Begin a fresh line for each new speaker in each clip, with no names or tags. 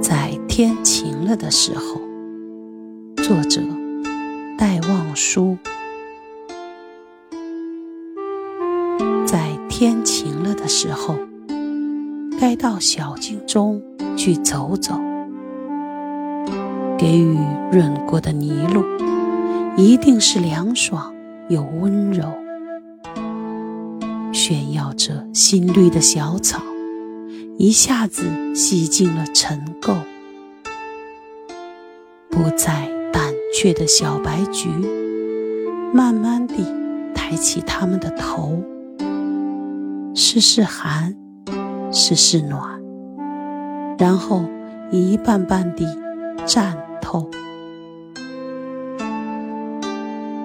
在天晴了的时候，作者戴望舒。在天晴了的时候，该到小径中去走走，给雨润过的泥路，一定是凉爽又温柔。炫耀着新绿的小草，一下子洗净了尘垢。不再胆怯的小白菊，慢慢地抬起它们的头，试试寒，试试暖，然后一瓣瓣地绽透。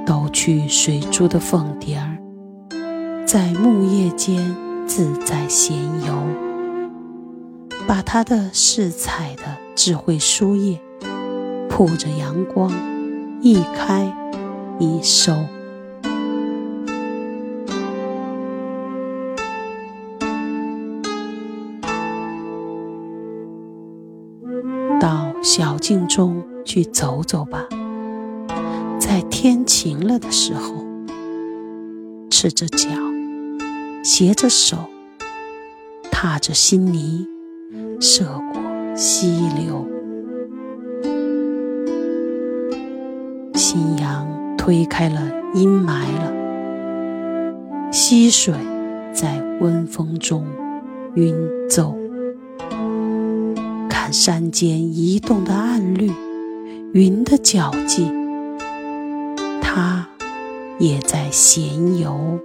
抖去水珠的凤蝶儿。在木叶间自在闲游，把他的饰彩的智慧书页铺着阳光，一开一收。到小径中去走走吧，在天晴了的时候，赤着脚。携着手，踏着新泥，涉过溪流。夕阳推开了阴霾了，溪水在温风中晕走。看山间移动的暗绿，云的脚迹，它也在闲游。